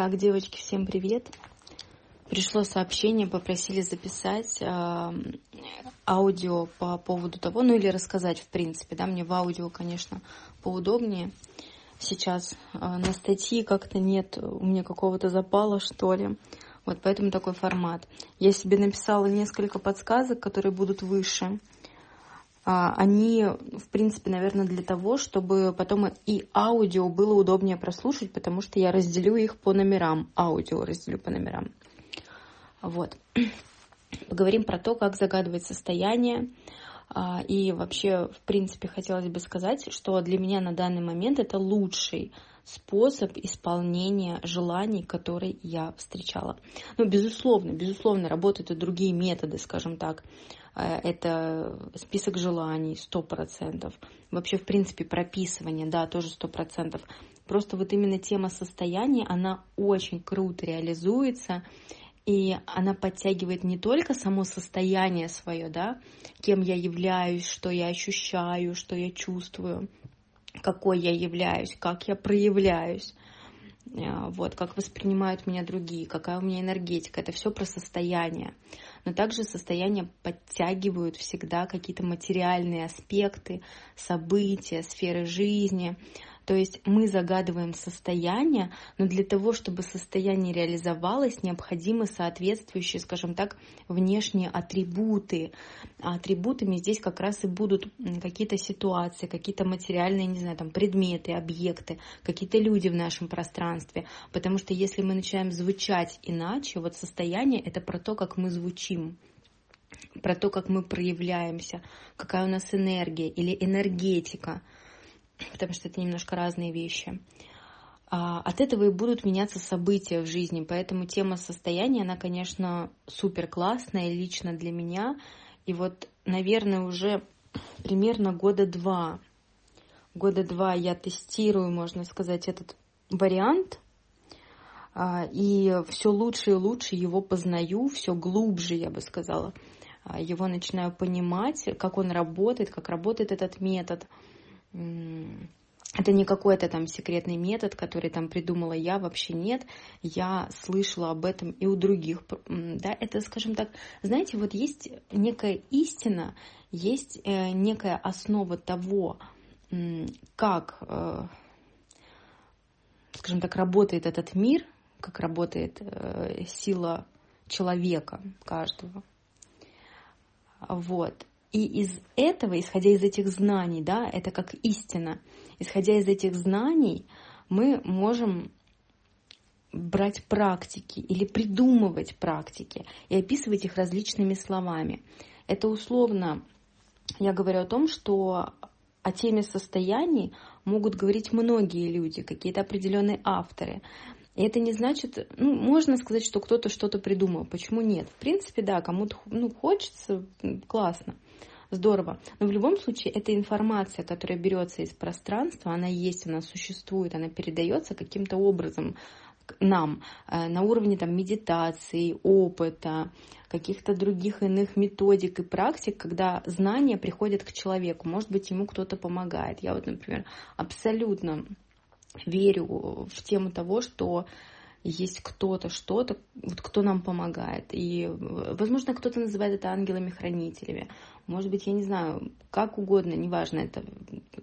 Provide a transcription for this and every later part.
Так, девочки, всем привет. Пришло сообщение, попросили записать э, аудио по поводу того, ну или рассказать, в принципе, да, мне в аудио, конечно, поудобнее. Сейчас э, на статьи как-то нет у меня какого-то запала, что ли. Вот поэтому такой формат. Я себе написала несколько подсказок, которые будут выше. А, они, в принципе, наверное, для того, чтобы потом и аудио было удобнее прослушать, потому что я разделю их по номерам. Аудио разделю по номерам. Вот. Поговорим про то, как загадывать состояние. А, и вообще, в принципе, хотелось бы сказать, что для меня на данный момент это лучший способ исполнения желаний, которые я встречала. Ну, безусловно, безусловно, работают и другие методы, скажем так. Э, это список желаний, сто процентов. Вообще, в принципе, прописывание, да, тоже сто процентов. Просто вот именно тема состояния, она очень круто реализуется, и она подтягивает не только само состояние свое, да, кем я являюсь, что я ощущаю, что я чувствую, какой я являюсь, как я проявляюсь, э, вот, как воспринимают меня другие, какая у меня энергетика. Это все про состояние но также состояние подтягивают всегда какие-то материальные аспекты, события, сферы жизни. То есть мы загадываем состояние, но для того, чтобы состояние реализовалось, необходимы соответствующие, скажем так, внешние атрибуты. А атрибутами здесь как раз и будут какие-то ситуации, какие-то материальные, не знаю, там предметы, объекты, какие-то люди в нашем пространстве. Потому что если мы начинаем звучать иначе, вот состояние это про то, как мы звучим про то, как мы проявляемся, какая у нас энергия или энергетика потому что это немножко разные вещи. А, от этого и будут меняться события в жизни, поэтому тема состояния, она, конечно, супер классная лично для меня. И вот, наверное, уже примерно года два, года два я тестирую, можно сказать, этот вариант, а, и все лучше и лучше его познаю, все глубже, я бы сказала, а, его начинаю понимать, как он работает, как работает этот метод – это не какой-то там секретный метод, который там придумала я, вообще нет. Я слышала об этом и у других. Да, это, скажем так, знаете, вот есть некая истина, есть э, некая основа того, как, э, скажем так, работает этот мир, как работает э, сила человека каждого. Вот. И из этого, исходя из этих знаний, да, это как истина, исходя из этих знаний, мы можем брать практики или придумывать практики и описывать их различными словами. Это условно, я говорю о том, что о теме состояний могут говорить многие люди, какие-то определенные авторы. И это не значит, ну, можно сказать, что кто-то что-то придумал. Почему нет? В принципе, да, кому-то ну, хочется, классно здорово. Но в любом случае, эта информация, которая берется из пространства, она есть, она существует, она передается каким-то образом нам э, на уровне там, медитации, опыта, каких-то других иных методик и практик, когда знания приходят к человеку. Может быть, ему кто-то помогает. Я вот, например, абсолютно верю в тему того, что есть кто-то, что-то, вот кто нам помогает. И, возможно, кто-то называет это ангелами-хранителями. Может быть, я не знаю, как угодно, неважно это,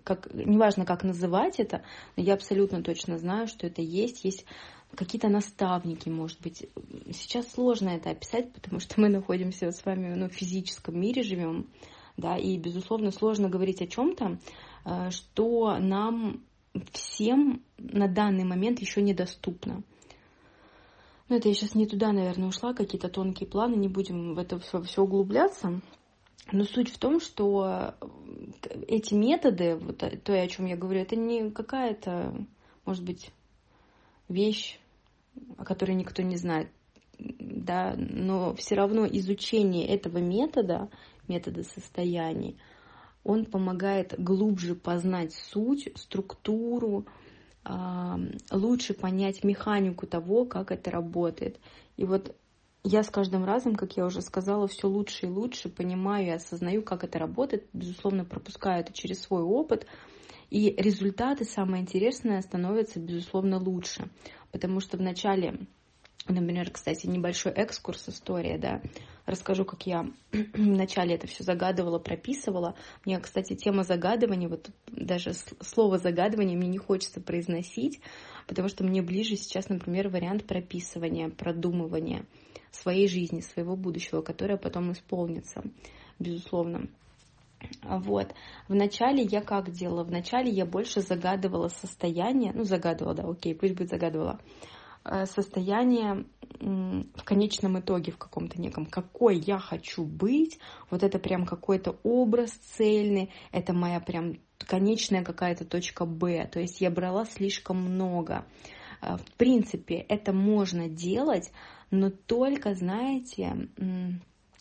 как, неважно, как называть это, но я абсолютно точно знаю, что это есть. Есть какие-то наставники, может быть. Сейчас сложно это описать, потому что мы находимся с вами ну, в физическом мире живем, да, и, безусловно, сложно говорить о чем-то, э, что нам всем на данный момент еще недоступно. Ну, это я сейчас не туда, наверное, ушла, какие-то тонкие планы, не будем в это все, все углубляться. Но суть в том, что э, эти методы, вот э, то, о чем я говорю, это не какая-то, может быть, вещь, о которой никто не знает, да, но все равно изучение этого метода, метода состояний, он помогает глубже познать суть, структуру, лучше понять механику того, как это работает. И вот я с каждым разом, как я уже сказала, все лучше и лучше понимаю и осознаю, как это работает. Безусловно, пропускаю это через свой опыт. И результаты, самое интересное, становятся, безусловно, лучше. Потому что вначале, например, кстати, небольшой экскурс, история, да, расскажу, как я вначале это все загадывала, прописывала. Мне, кстати, тема загадывания, вот даже слово загадывание мне не хочется произносить, потому что мне ближе сейчас, например, вариант прописывания, продумывания своей жизни, своего будущего, которое потом исполнится, безусловно. Вот. Вначале я как делала? Вначале я больше загадывала состояние, ну, загадывала, да, окей, пусть будет загадывала, состояние в конечном итоге, в каком-то неком, какой я хочу быть, вот это прям какой-то образ цельный, это моя прям конечная какая-то точка Б, то есть я брала слишком много. Э, в принципе, это можно делать, но только, знаете,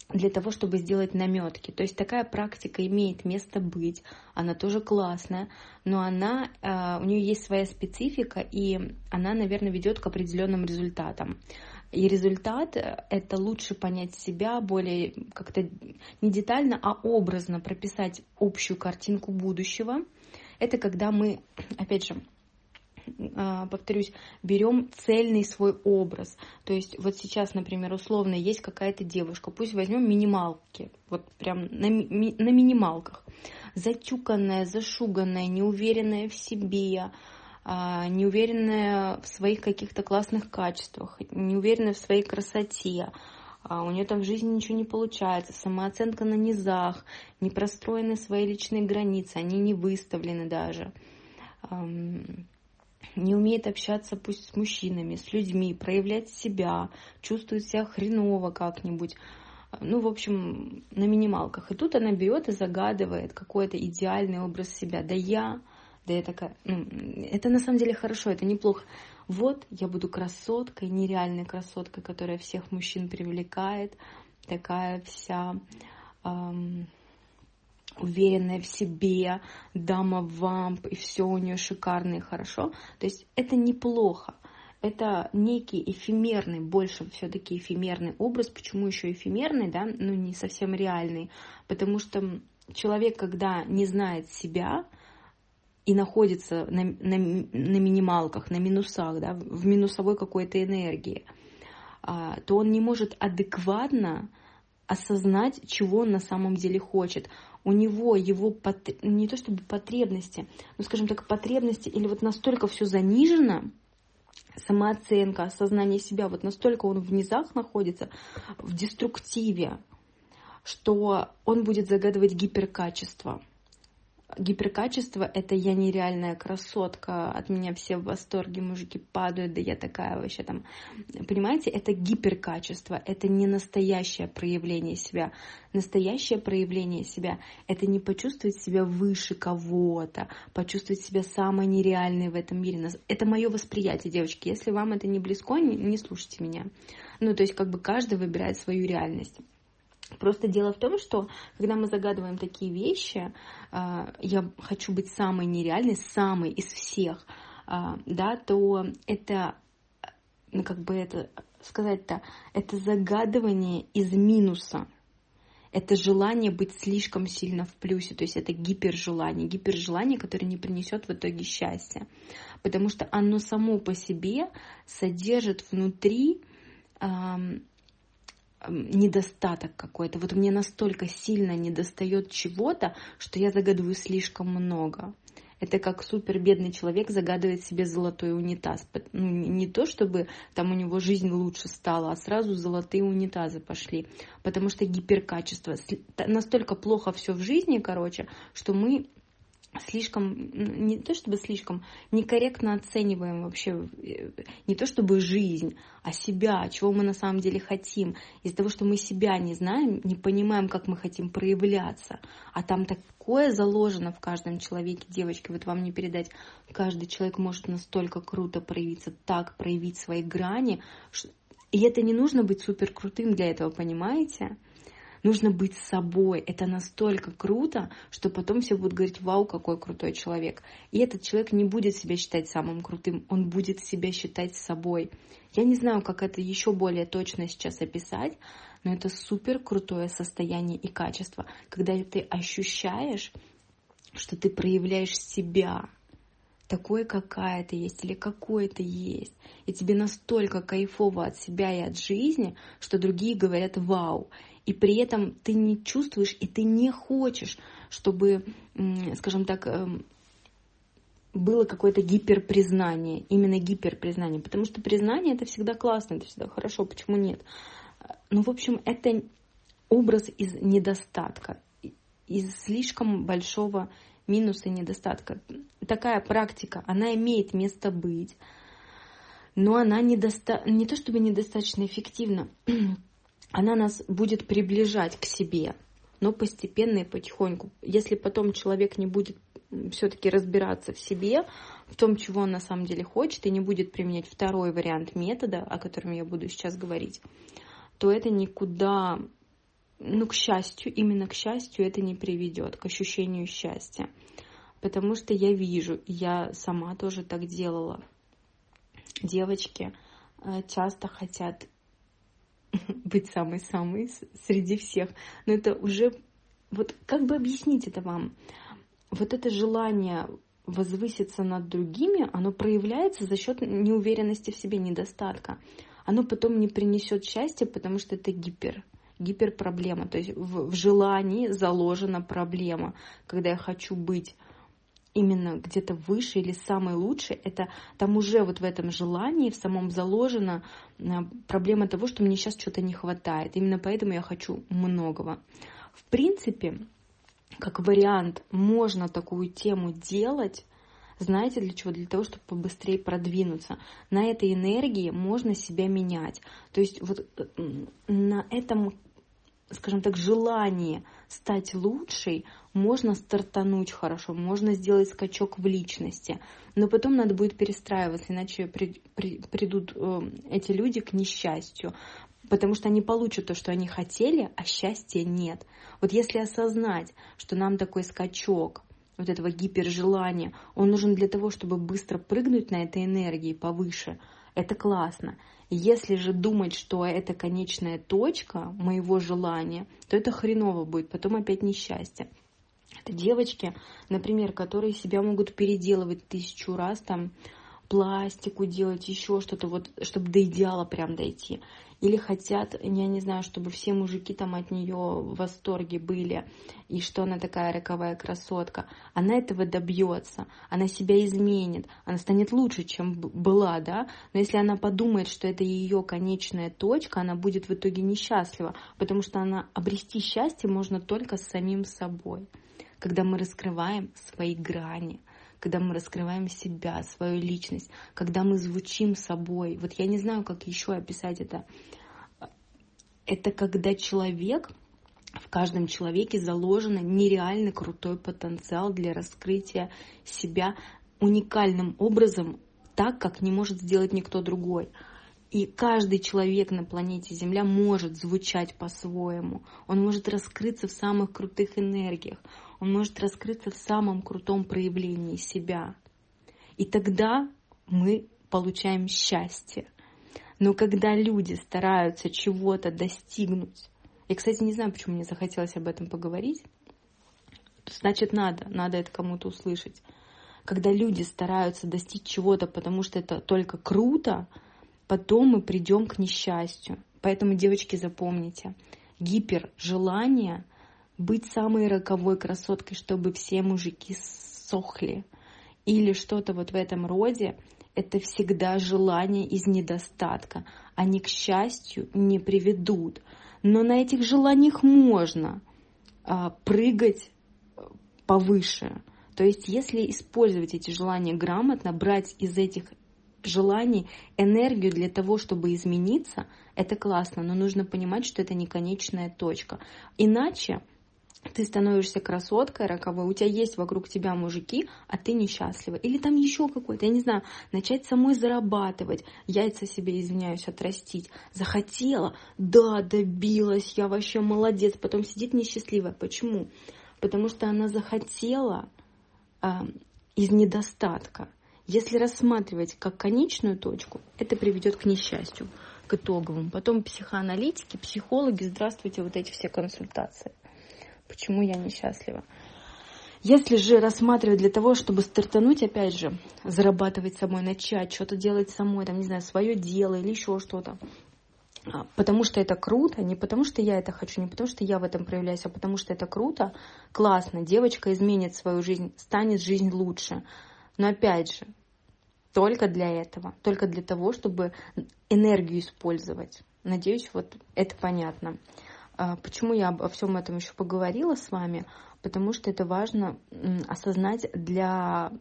для того, чтобы сделать наметки. То есть такая практика имеет место быть, она тоже классная, но она, э, у нее есть своя специфика, и она, наверное, ведет к определенным результатам. И результат э, — это лучше понять себя, более как-то не детально, а образно прописать общую картинку будущего. Это когда мы, опять же, повторюсь, берем цельный свой образ. То есть вот сейчас, например, условно есть какая-то девушка, пусть возьмем минималки, вот прям на, ми, на минималках. Затюканная, зашуганная, неуверенная в себе, а, неуверенная в своих каких-то классных качествах, неуверенная в своей красоте, а у нее там в жизни ничего не получается, самооценка на низах, не простроены свои личные границы, они не выставлены даже не умеет общаться пусть с мужчинами, с людьми, проявлять себя, чувствует себя хреново как-нибудь. Ну, в общем, на минималках. И тут она берет и загадывает какой-то идеальный образ себя. Да я, да я такая, ну, это на самом деле хорошо, это неплохо. Вот я буду красоткой, нереальной красоткой, которая всех мужчин привлекает, такая вся эм, уверенная в себе, дама вамп, и все у нее шикарно и хорошо. То есть это неплохо. Это некий эфемерный, больше все-таки эфемерный образ. Почему еще эфемерный, да, ну не совсем реальный? Потому что человек, когда не знает себя, и находится на, на, на минималках, на минусах, да, в минусовой какой-то энергии, а, то он не может адекватно осознать, чего он на самом деле хочет у него его не то чтобы потребности, но, скажем так, потребности или вот настолько все занижено, самооценка, осознание себя, вот настолько он в низах находится, в деструктиве, что он будет загадывать гиперкачество – гиперкачество — это я нереальная красотка, от меня все в восторге, мужики падают, да я такая вообще там. Понимаете, это гиперкачество, это не настоящее проявление себя. Настоящее проявление себя — это не почувствовать себя выше кого-то, почувствовать себя самой нереальной в этом мире. Это мое восприятие, девочки. Если вам это не близко, не, не слушайте меня. Ну, то есть как бы каждый выбирает свою реальность. Просто дело в том, что когда мы загадываем такие вещи, а, я хочу быть самой нереальной, самой из всех, а, да, то это, ну, как бы это сказать-то, это загадывание из минуса. Это желание быть слишком сильно в плюсе, то есть это гипержелание, гипержелание, которое не принесет в итоге счастья, потому что оно само по себе содержит внутри недостаток какой-то. Вот мне настолько сильно недостает чего-то, что я загадываю слишком много. Это как супер бедный человек загадывает себе золотой унитаз. Ну, не то, чтобы там у него жизнь лучше стала, а сразу золотые унитазы пошли. Потому что гиперкачество. Настолько плохо все в жизни, короче, что мы слишком, не то чтобы слишком, некорректно оцениваем вообще э, не то чтобы жизнь, а себя, чего мы на самом деле хотим. Из-за того, что мы себя не знаем, не понимаем, как мы хотим проявляться. А там такое заложено в каждом человеке, девочки, вот вам не передать. Каждый человек может настолько круто проявиться, так проявить свои грани. И это не нужно быть супер крутым для этого, понимаете? Нужно быть собой. Это настолько круто, что потом все будут говорить, вау, какой крутой человек. И этот человек не будет себя считать самым крутым, он будет себя считать собой. Я не знаю, как это еще более точно сейчас описать, но это супер крутое состояние и качество, когда ты ощущаешь, что ты проявляешь себя, такой, какая ты есть или какой ты есть. И тебе настолько кайфово от себя и от жизни, что другие говорят «вау». И при этом ты не чувствуешь и ты не хочешь, чтобы, скажем так, эм, было какое-то гиперпризнание, именно гиперпризнание, потому что признание это всегда классно, это всегда хорошо, почему нет? Ну, в общем, это образ из недостатка, из слишком большого минуса и недостатка. Такая практика, она имеет место быть, но она недоста... не то чтобы недостаточно эффективна, она нас будет приближать к себе, но постепенно и потихоньку. Если потом человек не будет все-таки разбираться в себе, в том, чего он на самом деле хочет, и не будет применять второй вариант метода, о котором я буду сейчас говорить, то это никуда ну, к счастью, именно к счастью это не приведет, к ощущению счастья. Потому что я вижу, я сама тоже так делала. Девочки э, часто хотят быть самой-самой среди всех. Но это уже... Вот как бы объяснить это вам? Вот это желание возвыситься над другими, оно проявляется за счет неуверенности в себе, недостатка. Оно потом не принесет счастья, потому что это гипер гиперпроблема. То есть в, в желании заложена проблема. Когда я хочу быть именно где-то выше или самый лучший, это там уже вот в этом желании, в самом заложена проблема того, что мне сейчас что-то не хватает. Именно поэтому я хочу многого. В принципе, как вариант, можно такую тему делать, знаете для чего? Для того, чтобы побыстрее продвинуться. На этой энергии можно себя менять. То есть вот э, на этом скажем так, желание стать лучшей, можно стартануть хорошо, можно сделать скачок в личности, но потом надо будет перестраиваться, иначе при, при, придут э, эти люди к несчастью, потому что они получат то, что они хотели, а счастья нет. Вот если осознать, что нам такой скачок, вот этого гипержелания, он нужен для того, чтобы быстро прыгнуть на этой энергии повыше, это классно. Если же думать, что это конечная точка моего желания, то это хреново будет, потом опять несчастье. Это девочки, например, которые себя могут переделывать тысячу раз, там, пластику делать, еще что-то, вот, чтобы до идеала прям дойти. Или хотят, я не знаю, чтобы все мужики там от нее в восторге были, и что она такая роковая красотка. Она этого добьется, она себя изменит, она станет лучше, чем была, да, но если она подумает, что это ее конечная точка, она будет в итоге несчастлива, потому что она обрести счастье можно только с самим собой, когда мы раскрываем свои грани, когда мы раскрываем себя, свою личность, когда мы звучим собой. Вот я не знаю, как еще описать это. Это когда человек, в каждом человеке заложен нереально крутой потенциал для раскрытия себя уникальным образом, так, как не может сделать никто другой. И каждый человек на планете Земля может звучать по-своему. Он может раскрыться в самых крутых энергиях он может раскрыться в самом крутом проявлении себя. И тогда мы получаем счастье. Но когда люди стараются чего-то достигнуть, я, кстати, не знаю, почему мне захотелось об этом поговорить, значит, надо, надо это кому-то услышать. Когда люди стараются достичь чего-то, потому что это только круто, потом мы придем к несчастью. Поэтому, девочки, запомните, гипержелание — быть самой роковой красоткой, чтобы все мужики сохли, или что-то вот в этом роде, это всегда желание из недостатка. Они, к счастью, не приведут. Но на этих желаниях можно а, прыгать повыше. То есть, если использовать эти желания грамотно, брать из этих желаний энергию для того, чтобы измениться, это классно, но нужно понимать, что это не конечная точка. Иначе ты становишься красоткой роковой, у тебя есть вокруг тебя мужики, а ты несчастлива. Или там еще какой-то, я не знаю, начать самой зарабатывать, яйца себе, извиняюсь, отрастить. Захотела, да, добилась, я вообще молодец. Потом сидит несчастливая. Почему? Потому что она захотела э, из недостатка. Если рассматривать как конечную точку, это приведет к несчастью, к итоговому. Потом психоаналитики, психологи, здравствуйте, вот эти все консультации. Почему я несчастлива? Если же рассматривать для того, чтобы стартануть, опять же, зарабатывать самой, начать, что-то делать самой, там, не знаю, свое дело или еще что-то, а, потому что это круто, не потому что я это хочу, не потому что я в этом проявляюсь, а потому что это круто, классно, девочка изменит свою жизнь, станет жизнь лучше. Но опять же, только для этого, только для того, чтобы энергию использовать. Надеюсь, вот это понятно. А, почему я обо всем этом еще поговорила с вами? Потому что это важно осознать для,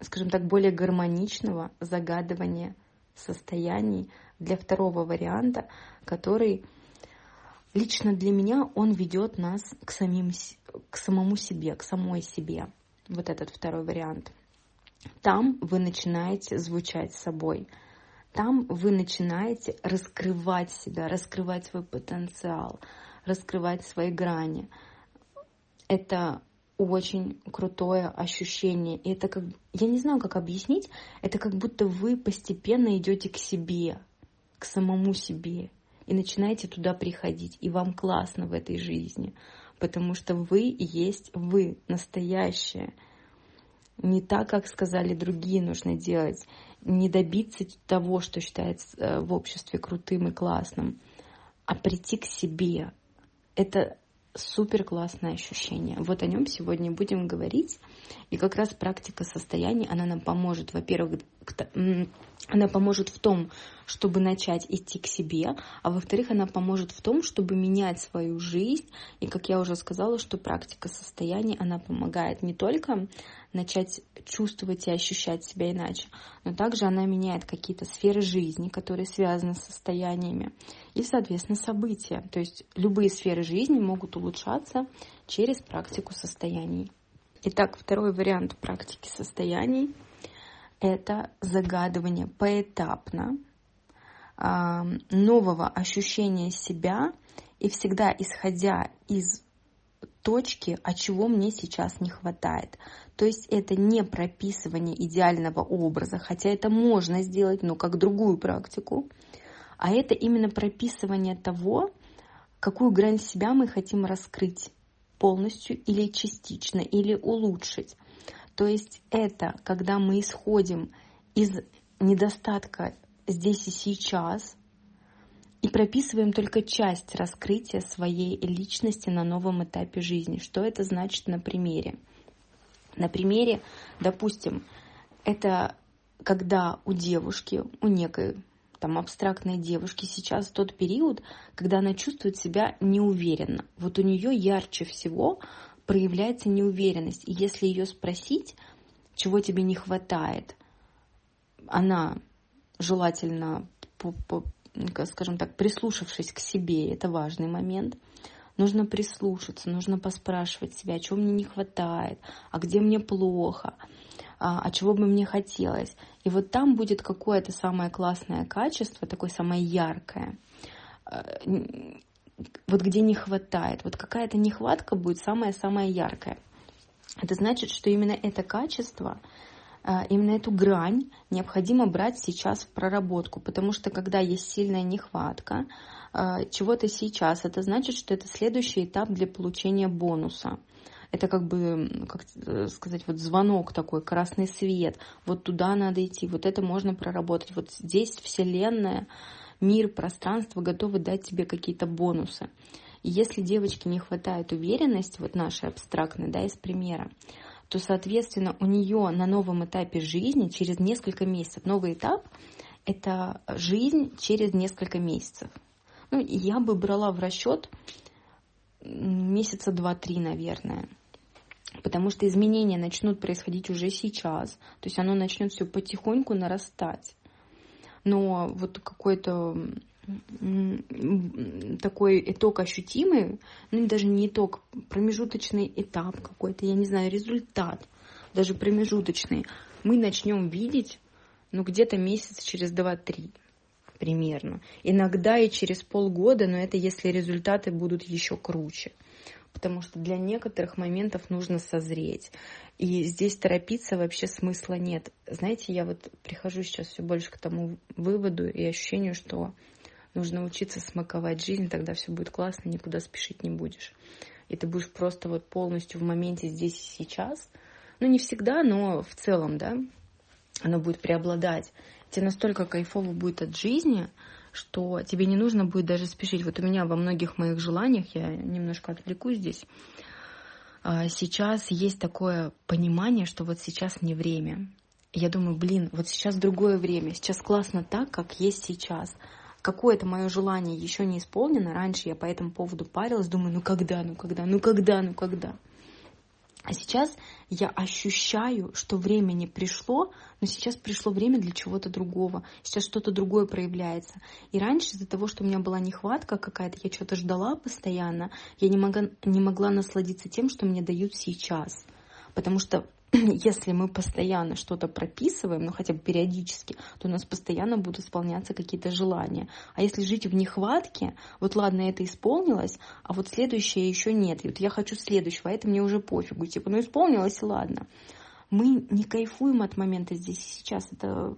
скажем так, более гармоничного загадывания состояний для второго варианта, который лично для меня он ведет нас к, самим, к самому себе, к самой себе. Вот этот второй вариант. Там вы начинаете звучать собой. Там вы начинаете раскрывать себя, раскрывать свой потенциал, раскрывать свои грани. Это очень крутое ощущение. И это как, я не знаю, как объяснить, это как будто вы постепенно идете к себе, к самому себе, и начинаете туда приходить. И вам классно в этой жизни, потому что вы есть вы, настоящее не так, как сказали другие, нужно делать, не добиться того, что считается э, в обществе крутым и классным, а прийти к себе. Это супер классное ощущение. Вот о нем сегодня будем говорить. И как раз практика состояний, она нам поможет, во-первых, она поможет в том, чтобы начать идти к себе, а во-вторых, она поможет в том, чтобы менять свою жизнь. И, как я уже сказала, что практика состояний, она помогает не только начать чувствовать и ощущать себя иначе, но также она меняет какие-то сферы жизни, которые связаны с состояниями, и, соответственно, события. То есть любые сферы жизни могут улучшаться через практику состояний. Итак, второй вариант практики состояний – это загадывание поэтапно нового ощущения себя и всегда исходя из точки, а чего мне сейчас не хватает. То есть это не прописывание идеального образа, хотя это можно сделать, но как другую практику, а это именно прописывание того, какую грань себя мы хотим раскрыть полностью или частично, или улучшить. То есть это когда мы исходим из недостатка здесь и сейчас и прописываем только часть раскрытия своей личности на новом этапе жизни. Что это значит на примере? На примере, допустим, это когда у девушки, у некой там абстрактной девушки сейчас тот период, когда она чувствует себя неуверенно. Вот у нее ярче всего проявляется неуверенность. И если ее спросить, чего тебе не хватает, она желательно, скажем так, прислушавшись к себе, это важный момент, нужно прислушаться, нужно поспрашивать себя, чего мне не хватает, а где мне плохо, а, а чего бы мне хотелось. И вот там будет какое-то самое классное качество, такое самое яркое, э, вот где не хватает, вот какая-то нехватка будет самая-самая яркая. Это значит, что именно это качество, э, именно эту грань необходимо брать сейчас в проработку, потому что когда есть сильная нехватка э, чего-то сейчас, это значит, что это следующий этап для получения бонуса. Это как бы, как сказать, вот звонок такой, красный свет, вот туда надо идти, вот это можно проработать, вот здесь Вселенная, мир, пространство готовы дать тебе какие-то бонусы. И если девочке не хватает уверенности, вот нашей абстрактной, да, из примера, то, соответственно, у нее на новом этапе жизни через несколько месяцев, новый этап – это жизнь через несколько месяцев. Ну, я бы брала в расчет месяца два-три, наверное потому что изменения начнут происходить уже сейчас, то есть оно начнет все потихоньку нарастать. Но вот какой-то такой итог ощутимый, ну даже не итог, промежуточный этап какой-то, я не знаю, результат, даже промежуточный, мы начнем видеть, ну где-то месяц через два-три примерно. Иногда и через полгода, но это если результаты будут еще круче потому что для некоторых моментов нужно созреть. И здесь торопиться вообще смысла нет. Знаете, я вот прихожу сейчас все больше к тому выводу и ощущению, что нужно учиться смаковать жизнь, тогда все будет классно, никуда спешить не будешь. и ты будешь просто вот полностью в моменте здесь и сейчас, ну не всегда, но в целом, да, оно будет преобладать. Тебе настолько кайфово будет от жизни, что тебе не нужно будет даже спешить. Вот у меня во многих моих желаниях, я немножко отвлекусь здесь, а, сейчас есть такое понимание, что вот сейчас не время. Я думаю, блин, вот сейчас другое время, сейчас классно так, как есть сейчас. Какое-то мое желание еще не исполнено. Раньше я по этому поводу парилась, думаю, ну когда, ну когда, ну когда, ну когда. А сейчас я ощущаю, что время не пришло, но сейчас пришло время для чего-то другого. Сейчас что-то другое проявляется. И раньше из-за того, что у меня была нехватка какая-то, я что-то ждала постоянно, я не могла, не могла насладиться тем, что мне дают сейчас. Потому что если мы постоянно что-то прописываем, ну хотя бы периодически, то у нас постоянно будут исполняться какие-то желания. А если жить в нехватке, вот ладно, это исполнилось, а вот следующее еще нет. И вот я хочу следующего, а это мне уже пофигу. Типа, ну исполнилось, и ладно. Мы не кайфуем от момента здесь и сейчас. Это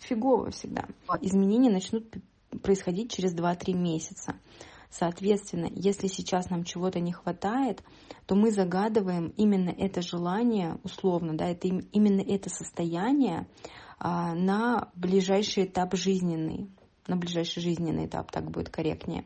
фигово всегда. Изменения начнут происходить через 2-3 месяца. Соответственно, если сейчас нам чего-то не хватает, то мы загадываем именно это желание, условно, да, это именно это состояние а, на ближайший этап жизненный, на ближайший жизненный этап, так будет корректнее,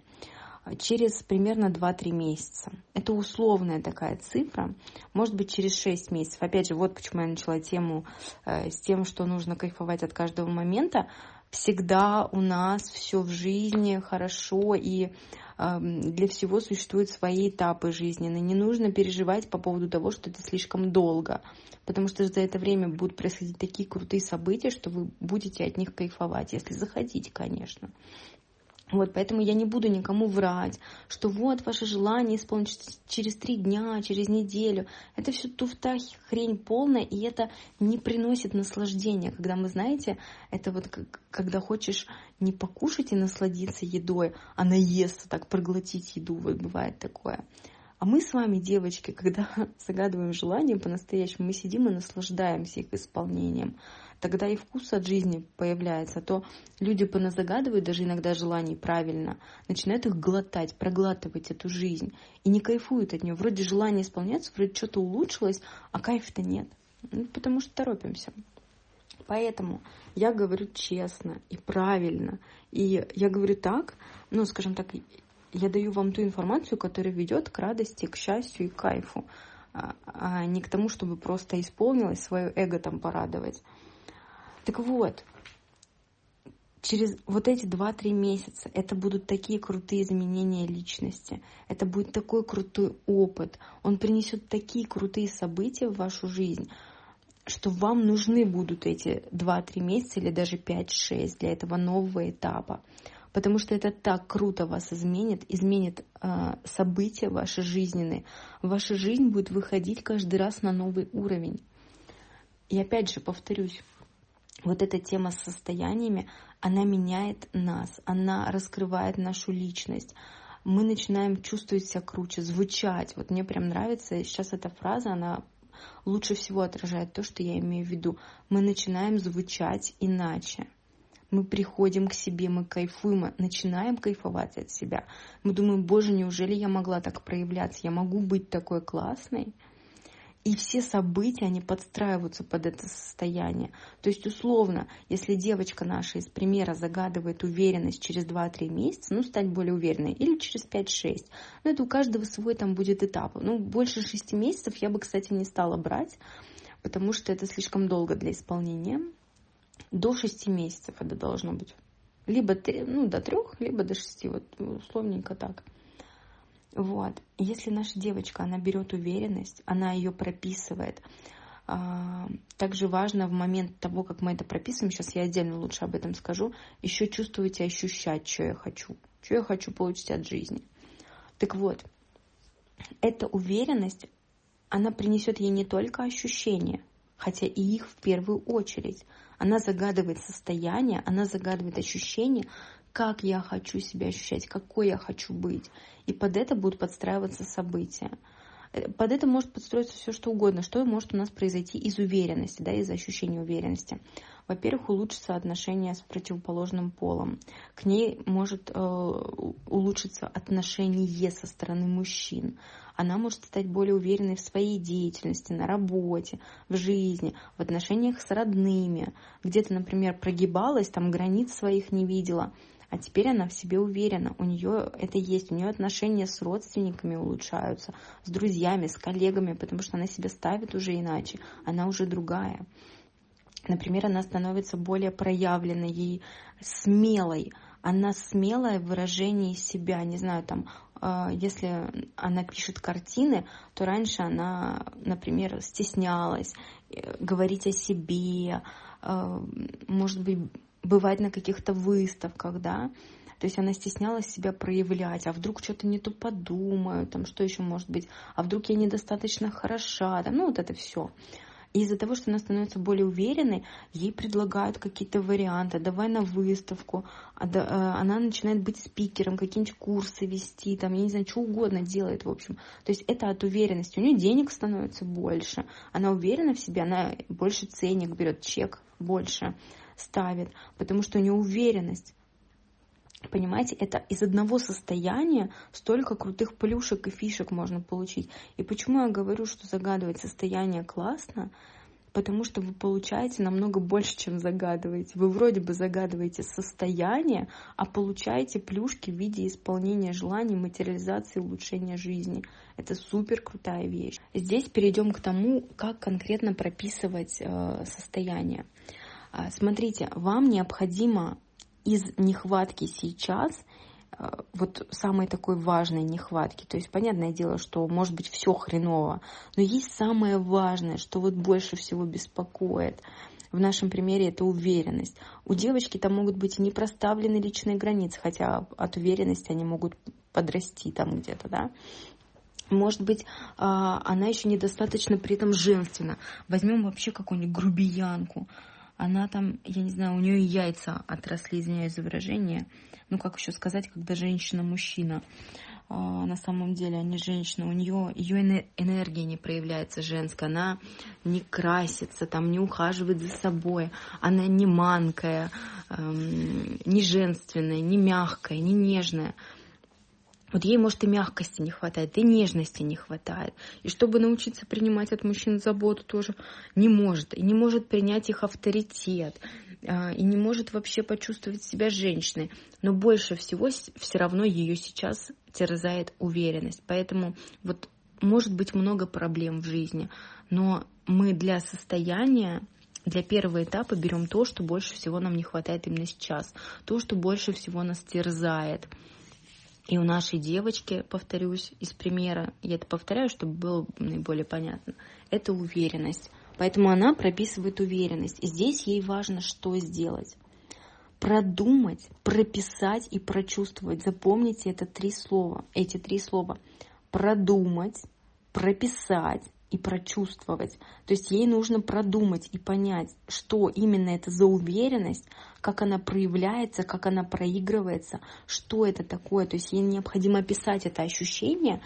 через примерно 2-3 месяца. Это условная такая цифра, может быть через 6 месяцев. Опять же, вот почему я начала тему э, с тем, что нужно кайфовать от каждого момента. Всегда у нас все в жизни хорошо, и для всего существуют свои этапы жизненные. Не нужно переживать по поводу того, что это слишком долго, потому что за это время будут происходить такие крутые события, что вы будете от них кайфовать, если захотите, конечно. Вот, поэтому я не буду никому врать, что вот ваше желание исполнится через три дня, через неделю. Это все туфта, хрень полная, и это не приносит наслаждения. Когда мы, знаете, это вот как, когда хочешь не покушать и насладиться едой, а наесться, так проглотить еду, вот бывает такое. А мы с вами, девочки, когда загадываем желание по-настоящему, мы сидим и наслаждаемся их исполнением тогда и вкус от жизни появляется. А то люди поназагадывают даже иногда желаний правильно, начинают их глотать, проглатывать эту жизнь и не кайфуют от нее. Вроде желание исполняется, вроде что-то улучшилось, а кайфа-то нет. Ну, потому что торопимся. Поэтому я говорю честно и правильно. И я говорю так, ну, скажем так, я даю вам ту информацию, которая ведет к радости, к счастью и кайфу, а, а не к тому, чтобы просто исполнилось свое эго там порадовать. Так вот, через вот эти 2-3 месяца это будут такие крутые изменения личности, это будет такой крутой опыт, он принесет такие крутые события в вашу жизнь, что вам нужны будут эти 2-3 месяца или даже 5-6 для этого нового этапа. Потому что это так круто вас изменит, изменит э, события ваши жизненные. Ваша жизнь будет выходить каждый раз на новый уровень. И опять же повторюсь, вот эта тема с состояниями, она меняет нас, она раскрывает нашу личность. Мы начинаем чувствовать себя круче, звучать. Вот мне прям нравится сейчас эта фраза, она лучше всего отражает то, что я имею в виду. Мы начинаем звучать иначе. Мы приходим к себе, мы кайфуем, начинаем кайфовать от себя. Мы думаем, боже, неужели я могла так проявляться? Я могу быть такой классной? И все события, они подстраиваются под это состояние. То есть, условно, если девочка наша из примера загадывает уверенность через 2-3 месяца, ну, стать более уверенной, или через 5-6, ну, это у каждого свой там будет этап. Ну, больше 6 месяцев я бы, кстати, не стала брать, потому что это слишком долго для исполнения. До 6 месяцев это должно быть. Либо ну, до 3, либо до 6, вот условненько так. Вот. Если наша девочка, она берет уверенность, она ее прописывает, а, также важно в момент того, как мы это прописываем, сейчас я отдельно лучше об этом скажу, еще чувствовать и ощущать, что я хочу, что я хочу получить от жизни. Так вот, эта уверенность, она принесет ей не только ощущения, хотя и их в первую очередь. Она загадывает состояние, она загадывает ощущения, как я хочу себя ощущать, какой я хочу быть. И под это будут подстраиваться события. Э, под это может подстроиться все что угодно, что может у нас произойти из уверенности, да, из ощущения уверенности. Во-первых, улучшится отношение с противоположным полом. К ней может э, улучшиться отношение со стороны мужчин. Она может стать более уверенной в своей деятельности, на работе, в жизни, в отношениях с родными. Где-то, например, прогибалась, там границ своих не видела – а теперь она в себе уверена, у нее это есть, у нее отношения с родственниками улучшаются, с друзьями, с коллегами, потому что она себя ставит уже иначе, она уже другая. Например, она становится более проявленной, ей смелой, она смелая в выражении себя, не знаю, там, а, если она пишет картины, то раньше она, например, стеснялась э, говорить о себе, а, может быть, бывать на каких-то выставках, да, то есть она стеснялась себя проявлять, а вдруг что-то не то подумаю, там что еще может быть, а вдруг я недостаточно хороша, да, ну вот это все. И из-за того, что она становится более уверенной, ей предлагают какие-то варианты, давай на выставку, а э, она начинает быть спикером, какие-нибудь курсы вести, там, я не знаю, что угодно делает, в общем. То есть это от уверенности. У нее денег становится больше, она уверена в себе, она больше ценник берет, чек больше ставит, потому что у нее уверенность. Понимаете, это из одного состояния столько крутых плюшек и фишек можно получить. И почему я говорю, что загадывать состояние классно? Потому что вы получаете намного больше, чем загадываете. Вы вроде бы загадываете состояние, а получаете плюшки в виде исполнения желаний, материализации, улучшения жизни. Это супер крутая вещь. Здесь перейдем к тому, как конкретно прописывать э, состояние. Смотрите, вам необходимо из нехватки сейчас, а, вот самой такой важной нехватки, то есть понятное дело, что может быть все хреново, но есть самое важное, что вот больше всего беспокоит. В нашем примере это уверенность. У девочки там могут быть не проставлены личные границы, хотя от уверенности они могут подрасти там где-то, да. Может быть, а, она еще недостаточно при этом женственна. Возьмем вообще какую-нибудь грубиянку она там, я не знаю, у нее яйца отросли, извиняюсь за выражение. Ну, как еще сказать, когда женщина-мужчина. А, на самом деле, они женщина, у нее ее энергия не проявляется женская, она не красится, там не ухаживает за собой, она не манкая, эм, не женственная, не мягкая, не нежная. Вот ей, может, и мягкости не хватает, и нежности не хватает. И чтобы научиться принимать от мужчин заботу тоже не может. И не может принять их авторитет. А, и не может вообще почувствовать себя женщиной. Но больше всего все равно ее сейчас терзает уверенность. Поэтому вот может быть много проблем в жизни. Но мы для состояния для первого этапа берем то, что больше всего нам не хватает именно сейчас, то, что больше всего нас терзает. И у нашей девочки, повторюсь, из примера, я это повторяю, чтобы было наиболее понятно, это уверенность. Поэтому она прописывает уверенность. И здесь ей важно что сделать. Продумать, прописать и прочувствовать. Запомните это три слова, эти три слова. Продумать, прописать и прочувствовать. То есть ей нужно продумать и понять, что именно это за уверенность, как она проявляется, как она проигрывается, что это такое. То есть ей необходимо описать это ощущение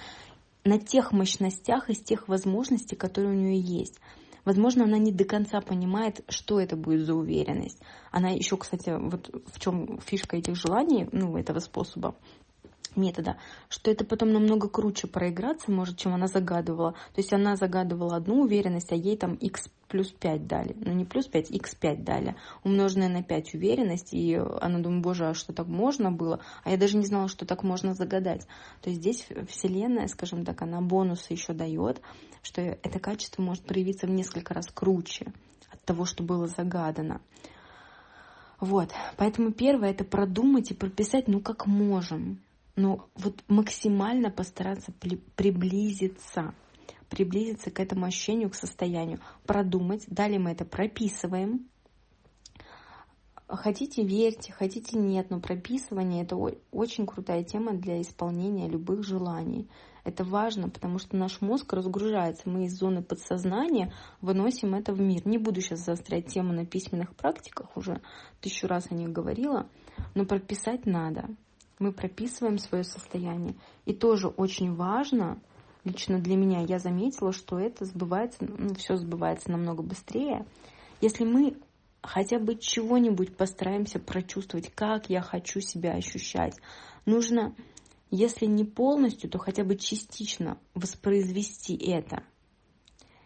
на тех мощностях, из тех возможностей, которые у нее есть. Возможно, она не до конца понимает, что это будет за уверенность. Она еще, кстати, вот в чем фишка этих желаний, ну, этого способа, метода, что это потом намного круче проиграться может, чем она загадывала. То есть она загадывала одну уверенность, а ей там x плюс 5 дали. Ну не плюс 5, x 5 дали. Умноженная на 5 уверенность. И она думает, боже, а что так можно было? А я даже не знала, что так можно загадать. То есть здесь Вселенная, скажем так, она бонусы еще дает, что это качество может проявиться в несколько раз круче от того, что было загадано. Вот, поэтому первое это продумать и прописать, ну как можем, но вот максимально постараться приблизиться, приблизиться к этому ощущению, к состоянию, продумать. Далее мы это прописываем. Хотите верьте, хотите нет, но прописывание это очень крутая тема для исполнения любых желаний. Это важно, потому что наш мозг разгружается. Мы из зоны подсознания выносим это в мир. Не буду сейчас заострять тему на письменных практиках, уже тысячу раз о них говорила, но прописать надо мы прописываем свое состояние. И тоже очень важно, лично для меня, я заметила, что это сбывается, ну, все сбывается намного быстрее, если мы хотя бы чего-нибудь постараемся прочувствовать, как я хочу себя ощущать. Нужно, если не полностью, то хотя бы частично воспроизвести это.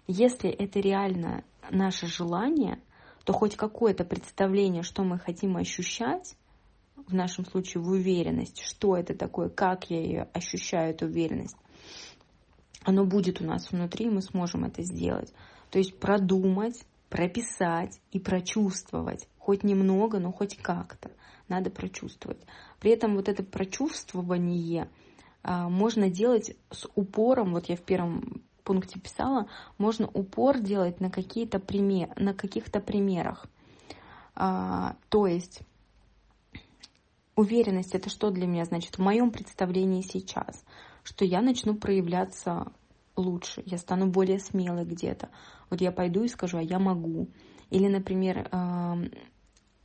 Если это реально наше желание, то хоть какое-то представление, что мы хотим ощущать, в нашем случае в уверенность, что это такое, как я ее ощущаю, эту уверенность, оно будет у нас внутри, и мы сможем это сделать. То есть продумать, прописать и прочувствовать. Хоть немного, но хоть как-то. Надо прочувствовать. При этом вот это прочувствование а, можно делать с упором, вот я в первом пункте писала, можно упор делать на, какие-то пример, на каких-то примерах. А, то есть уверенность это что для меня значит в моем представлении сейчас, что я начну проявляться лучше, я стану более смелой где-то. Вот я пойду и скажу, а я могу. Или, например,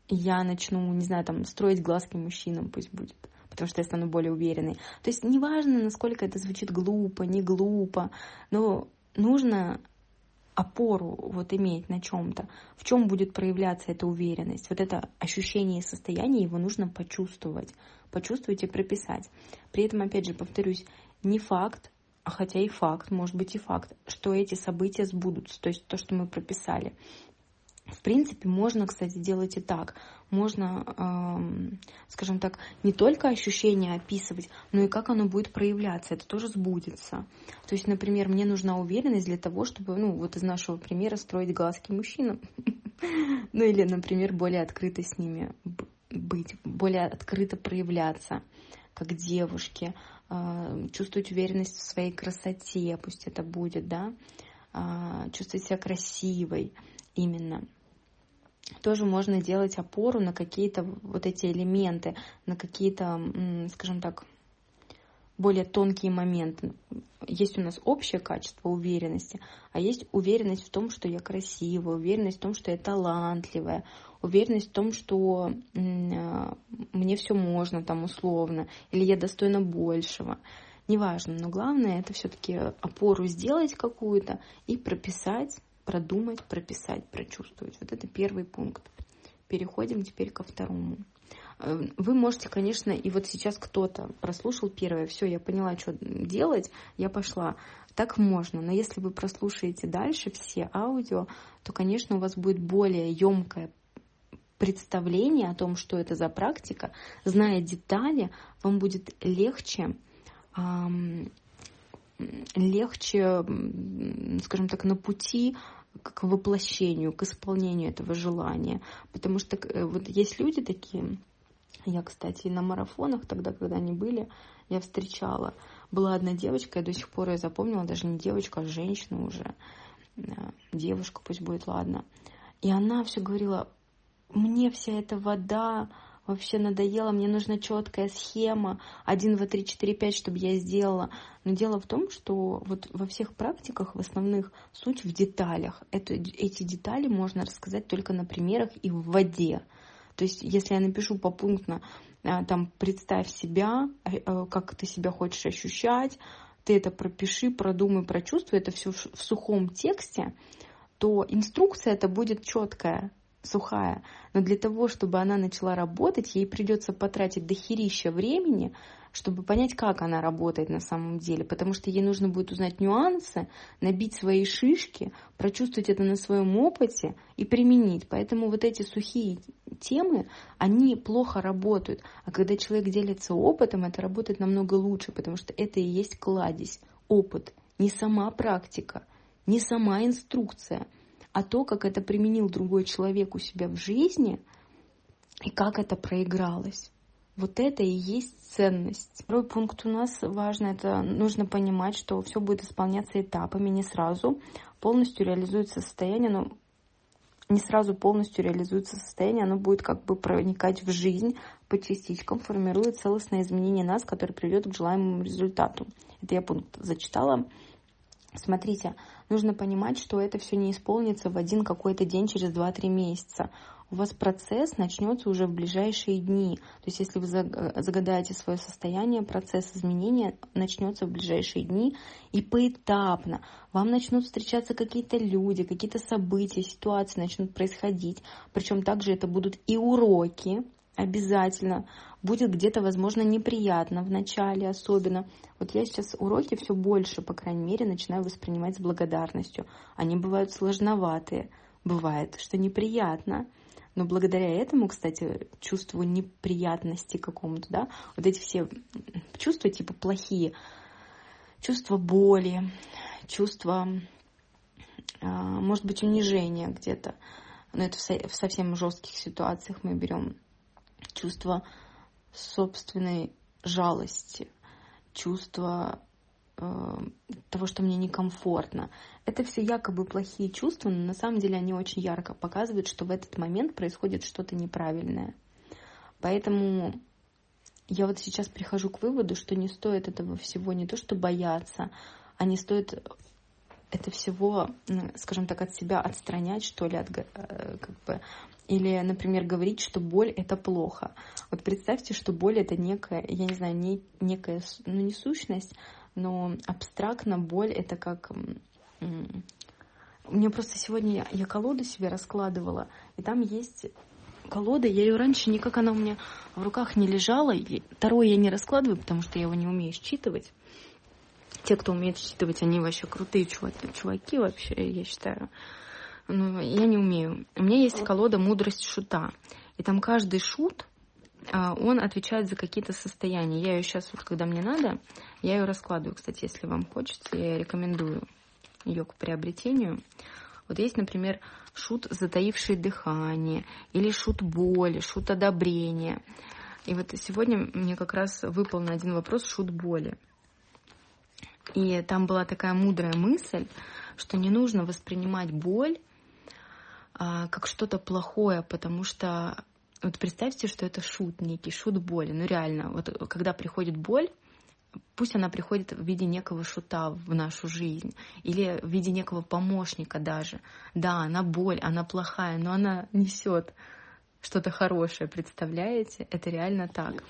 я начну, не знаю, там, строить глазки мужчинам, пусть будет, потому что я стану более уверенной. То есть неважно, насколько это звучит глупо, не глупо, но нужно опору вот иметь на чем-то, в чем будет проявляться эта уверенность. Вот это ощущение и состояние, его нужно почувствовать. Почувствовать и прописать. При этом, опять же, повторюсь, не факт, а хотя и факт, может быть и факт, что эти события сбудутся, то есть то, что мы прописали. В принципе, можно, кстати, делать и так. Можно, эм, скажем так, не только ощущение описывать, но и как оно будет проявляться. Это тоже сбудется. То есть, например, мне нужна уверенность для того, чтобы, ну, вот из нашего примера строить глазки мужчинам. Ну или, например, более открыто с ними быть, более открыто проявляться, как девушки, э, чувствовать уверенность в своей красоте, пусть это будет, да, э, чувствовать себя красивой именно тоже можно делать опору на какие-то вот эти элементы, на какие-то, скажем так, более тонкие моменты. Есть у нас общее качество уверенности, а есть уверенность в том, что я красивая, уверенность в том, что я талантливая, уверенность в том, что а, мне все можно там условно, или я достойна большего. Неважно, но главное это все-таки опору сделать какую-то и прописать продумать, прописать, прочувствовать. Вот это первый пункт. Переходим теперь ко второму. Э, вы можете, конечно, и вот сейчас кто-то прослушал первое, все, я поняла, что делать, я пошла. Так можно, но если вы прослушаете дальше все аудио, то, конечно, у вас будет более емкое представление о том, что это за практика, зная детали, вам будет легче легче, скажем так, на пути к воплощению, к исполнению этого желания. Потому что э, вот есть люди такие, я, кстати, на марафонах тогда, когда они были, я встречала. Была одна девочка, я до сих пор ее запомнила, даже не девочка, а женщина уже. Э, девушка пусть будет, ладно. И она все говорила, мне вся эта вода, вообще надоело, мне нужна четкая схема, 1, 2, 3, 4, 5, чтобы я сделала. Но дело в том, что вот во всех практиках в основных суть в деталях. Это, эти детали можно рассказать только на примерах и в воде. То есть, если я напишу попунктно, а, там, представь себя, а, а, как ты себя хочешь ощущать, ты это пропиши, продумай, прочувствуй, это все в сухом тексте, то инструкция это будет четкая сухая. Но для того, чтобы она начала работать, ей придется потратить дохерища времени, чтобы понять, как она работает на самом деле. Потому что ей нужно будет узнать нюансы, набить свои шишки, прочувствовать это на своем опыте и применить. Поэтому вот эти сухие темы, они плохо работают. А когда человек делится опытом, это работает намного лучше, потому что это и есть кладезь, опыт, не сама практика, не сама инструкция – а то, как это применил другой человек у себя в жизни и как это проигралось. Вот это и есть ценность. Второй пункт у нас важный, это нужно понимать, что все будет исполняться этапами, не сразу полностью реализуется состояние, но не сразу полностью реализуется состояние, оно будет как бы проникать в жизнь по частичкам, формирует целостное изменение нас, которое приведет к желаемому результату. Это я пункт зачитала. Смотрите, нужно понимать, что это все не исполнится в один какой-то день через 2-3 месяца. у вас процесс начнется уже в ближайшие дни. То есть если вы загадаете свое состояние, процесс изменения начнется в ближайшие дни и поэтапно. Вам начнут встречаться какие-то люди, какие-то события, ситуации начнут происходить. Причем также это будут и уроки, обязательно. Будет где-то, возможно, неприятно в начале особенно. Вот я сейчас уроки все больше, по крайней мере, начинаю воспринимать с благодарностью. Они бывают сложноватые, бывает, что неприятно. Но благодаря этому, кстати, чувству неприятности какому-то, да, вот эти все чувства типа плохие, чувство боли, чувство, а, может быть, унижения где-то, но это в совсем жестких ситуациях мы берем чувство собственной жалости, чувство э, того, что мне некомфортно. Это все якобы плохие чувства, но на самом деле они очень ярко показывают, что в этот момент происходит что-то неправильное. Поэтому я вот сейчас прихожу к выводу, что не стоит этого всего не то, что бояться, а не стоит это всего, скажем так, от себя отстранять, что ли, от, э, как бы, или, например, говорить, что боль это плохо. Вот представьте, что боль это некая, я не знаю, не, некая, ну не сущность, но абстрактно боль это как... У меня просто сегодня я колоду себе раскладывала, и там есть колода, я ее раньше никак она у меня в руках не лежала, и второе я не раскладываю, потому что я его не умею считывать. Те, кто умеет считывать, они вообще крутые чуваки, чуваки вообще, я считаю. Но я не умею. У меня есть колода «Мудрость шута». И там каждый шут, а, он отвечает за какие-то состояния. Я ее сейчас, вот когда мне надо, я ее раскладываю. Кстати, если вам хочется, я рекомендую ее к приобретению. Вот есть, например, шут «Затаившее дыхание» или шут боли, шут одобрения. И вот сегодня мне как раз выпал на один вопрос шут боли. И там была такая мудрая мысль, что не нужно воспринимать боль как что-то плохое, потому что вот представьте, что это шут некий, шут боли. Ну реально, вот когда приходит боль, пусть она приходит в виде некого шута в нашу жизнь или в виде некого помощника даже. Да, она боль, она плохая, но она несет что-то хорошее, представляете? Это реально так.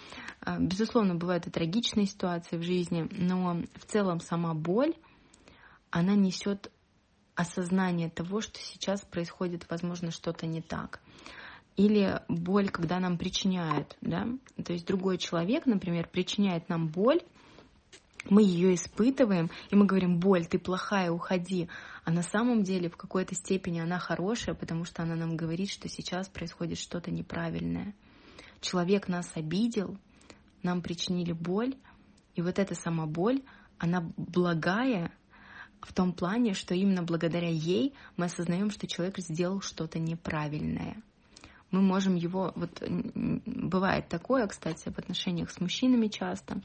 А, безусловно, бывают и трагичные ситуации в жизни, но в целом сама боль, она несет осознание того, что сейчас происходит, возможно, что-то не так. Или боль, когда нам причиняют, да, то есть другой человек, например, причиняет нам боль, мы ее испытываем, и мы говорим, боль, ты плохая, уходи. А на самом деле в какой-то степени она хорошая, потому что она нам говорит, что сейчас происходит что-то неправильное. Человек нас обидел, нам причинили боль, и вот эта сама боль, она благая, в том плане, что именно благодаря ей мы осознаем, что человек сделал что-то неправильное. Мы можем его, вот бывает такое, кстати, в отношениях с мужчинами часто,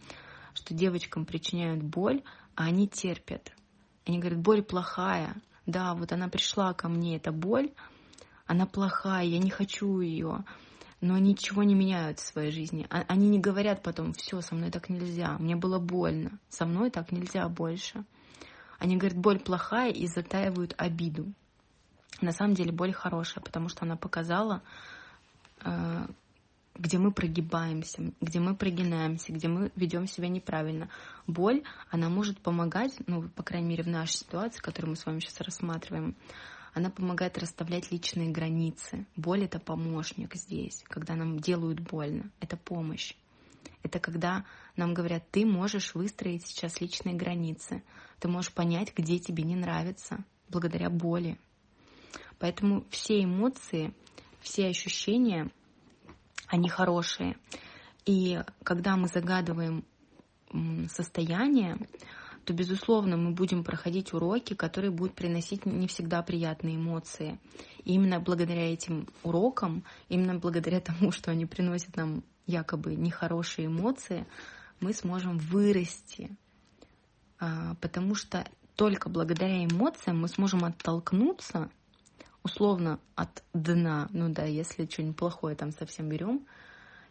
что девочкам причиняют боль, а они терпят. Они говорят, боль плохая. Да, вот она пришла ко мне, эта боль, она плохая, я не хочу ее. Но ничего не меняют в своей жизни. А, они не говорят потом, все, со мной так нельзя, мне было больно, со мной так нельзя больше. Они говорят, боль плохая и затаивают обиду. На самом деле боль хорошая, потому что она показала, э, где мы прогибаемся, где мы прогинаемся, где мы ведем себя неправильно. Боль, она может помогать, ну, по крайней мере, в нашей ситуации, которую мы с вами сейчас рассматриваем, она помогает расставлять личные границы. Боль — это помощник здесь, когда нам делают больно. Это помощь. Это когда нам говорят, ты можешь выстроить сейчас личные границы, ты можешь понять, где тебе не нравится, благодаря боли. Поэтому все эмоции, все ощущения, они хорошие. И когда мы загадываем состояние, то, безусловно, мы будем проходить уроки, которые будут приносить не всегда приятные эмоции. И именно благодаря этим урокам, именно благодаря тому, что они приносят нам якобы нехорошие эмоции, мы сможем вырасти, а, потому что только благодаря эмоциям мы сможем оттолкнуться условно от дна, ну да, если что-нибудь плохое там совсем берем,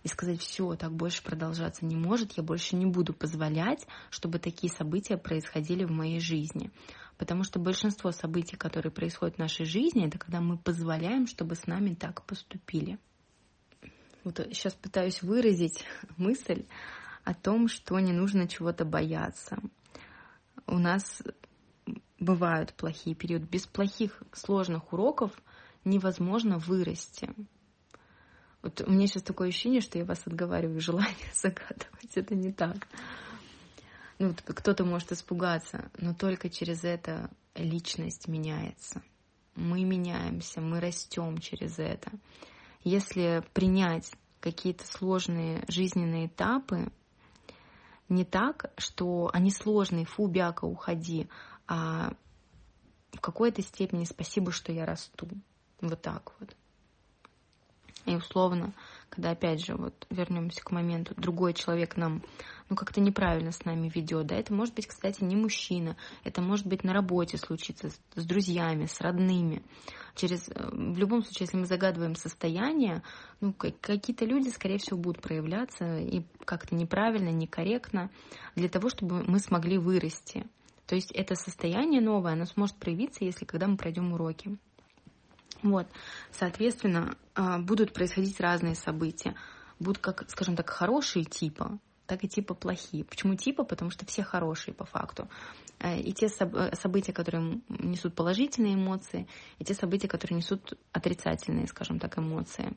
и сказать, все, так больше продолжаться не может, я больше не буду позволять, чтобы такие события происходили в моей жизни. Потому что большинство событий, которые происходят в нашей жизни, это когда мы позволяем, чтобы с нами так поступили. Вот сейчас пытаюсь выразить мысль о том, что не нужно чего-то бояться. У нас бывают плохие периоды. Без плохих, сложных уроков невозможно вырасти. Вот у меня сейчас такое ощущение, что я вас отговариваю желание загадывать. Это не так. Ну, кто-то может испугаться, но только через это личность меняется. Мы меняемся, мы растем через это. Если принять какие-то сложные жизненные этапы не так, что они сложные, фу, бяка, уходи, а в какой-то степени спасибо, что я расту. Вот так вот. И условно, когда опять же вот вернемся к моменту, другой человек нам, ну как-то неправильно с нами ведет, да, это может быть, кстати, не мужчина, это может быть на работе случиться с, с друзьями, с родными. Через, э, в любом случае, если мы загадываем состояние, ну какие-то люди, скорее всего, будут проявляться и как-то неправильно, некорректно для того, чтобы мы смогли вырасти. То есть это состояние новое, оно сможет проявиться, если когда мы пройдем уроки. Вот, соответственно, а, будут происходить разные события. Будут, как, скажем так, хорошие типа, так и типа плохие. Почему типа? Потому что все хорошие по факту. Э, и те э, события, которые несут положительные эмоции, и те события, которые несут отрицательные, скажем так, эмоции.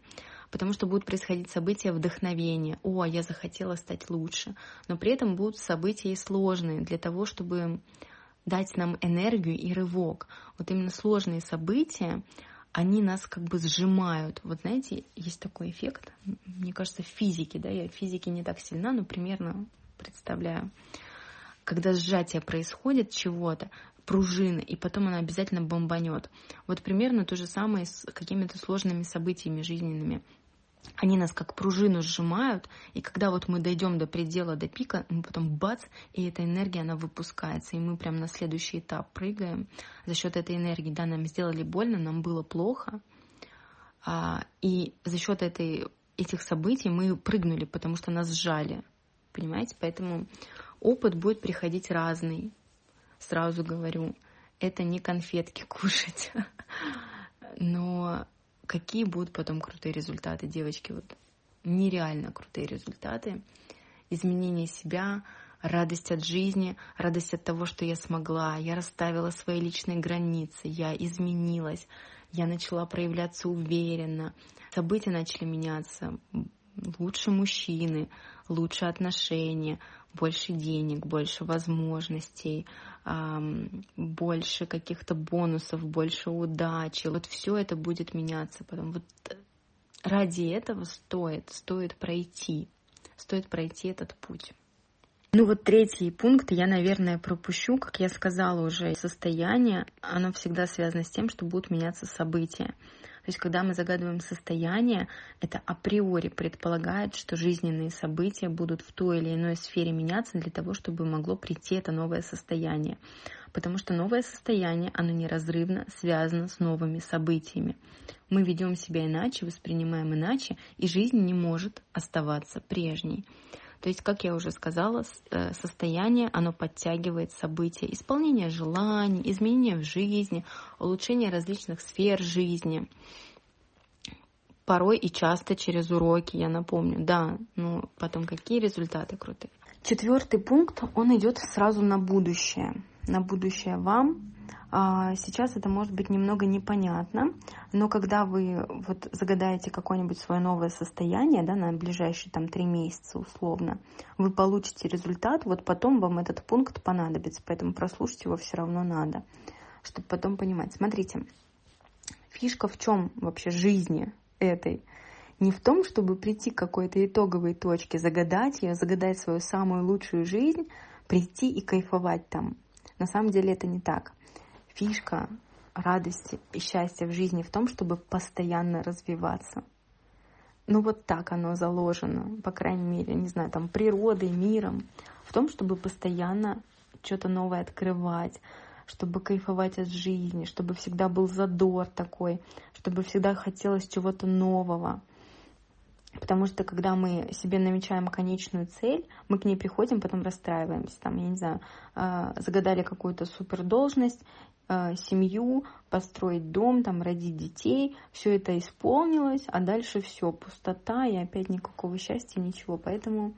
Потому что будут происходить события вдохновения. О, я захотела стать лучше. Но при этом будут события и сложные для того, чтобы дать нам энергию и рывок. Вот именно сложные события, они нас как бы сжимают. Вот знаете, есть такой эффект, мне кажется, в физике, да, я в физике не так сильна, но примерно представляю. Когда сжатие происходит чего-то, пружины, и потом она обязательно бомбанет. Вот примерно то же самое с какими-то сложными событиями жизненными они нас как пружину сжимают, и когда вот мы дойдем до предела, до пика, мы потом бац, и эта энергия, она выпускается, и мы прям на следующий этап прыгаем за счет этой энергии. Да, нам сделали больно, нам было плохо, а, и за счет этой, этих событий мы прыгнули, потому что нас сжали, понимаете? Поэтому опыт будет приходить разный, сразу говорю. Это не конфетки кушать, но какие будут потом крутые результаты, девочки, вот нереально крутые результаты, изменение себя, радость от жизни, радость от того, что я смогла, я расставила свои личные границы, я изменилась, я начала проявляться уверенно, события начали меняться, лучше мужчины, лучше отношения, больше денег, больше возможностей, больше каких-то бонусов, больше удачи. Вот все это будет меняться потом. Вот ради этого стоит, стоит пройти, стоит пройти этот путь. Ну вот третий пункт я, наверное, пропущу. Как я сказала уже, состояние, оно всегда связано с тем, что будут меняться события. То есть, когда мы загадываем состояние, это априори предполагает, что жизненные события будут в той или иной сфере меняться для того, чтобы могло прийти это новое состояние. Потому что новое состояние, оно неразрывно связано с новыми событиями. Мы ведем себя иначе, воспринимаем иначе, и жизнь не может оставаться прежней. То есть, как я уже сказала, э, состояние, оно подтягивает события, исполнение желаний, изменения в жизни, улучшение различных сфер жизни. Порой и часто через уроки, я напомню, да, ну потом какие результаты крутые. Четвертый пункт, он идет сразу на будущее, на будущее вам, а, сейчас это может быть немного непонятно, но когда вы вот загадаете какое-нибудь свое новое состояние, да, на ближайшие там три месяца условно, вы получите результат, вот потом вам этот пункт понадобится, поэтому прослушать его все равно надо, чтобы потом понимать. Смотрите, фишка в чем вообще жизни этой? Не в том, чтобы прийти к какой-то итоговой точке, загадать ее, загадать свою самую лучшую жизнь, прийти и кайфовать там. На самом деле это не так фишка радости и счастья в жизни в том, чтобы постоянно развиваться. Ну вот так оно заложено, по крайней мере, не знаю, там природой, миром, в том, чтобы постоянно что-то новое открывать, чтобы кайфовать от жизни, чтобы всегда был задор такой, чтобы всегда хотелось чего-то нового. Потому что когда мы себе намечаем конечную цель, мы к ней приходим, потом расстраиваемся. Там, я не знаю, а, загадали какую-то супер должность, а, семью, построить дом, там, родить детей, все это исполнилось, а дальше все, пустота и опять никакого счастья, ничего. Поэтому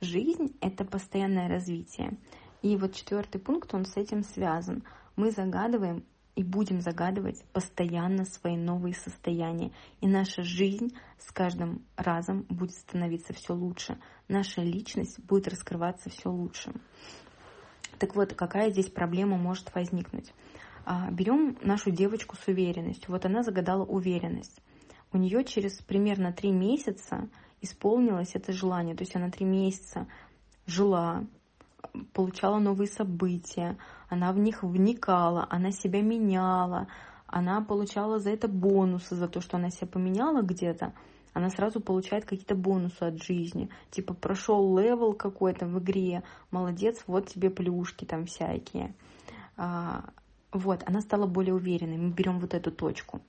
жизнь — это постоянное развитие. И вот четвертый пункт, он с этим связан. Мы загадываем и будем загадывать постоянно свои новые состояния. И наша жизнь с каждым разом будет становиться все лучше. Наша личность будет раскрываться все лучше. Так вот, какая здесь проблема может возникнуть? А, берем нашу девочку с уверенностью. Вот она загадала уверенность. У нее через примерно три месяца исполнилось это желание. То есть она три месяца жила, получала новые события, она в них вникала, она себя меняла, она получала за это бонусы, за то, что она себя поменяла где-то, она сразу получает какие-то бонусы от жизни. Типа прошел level какой-то в игре, молодец, вот тебе плюшки там всякие. А, вот, она стала более уверенной. Мы берем вот эту точку.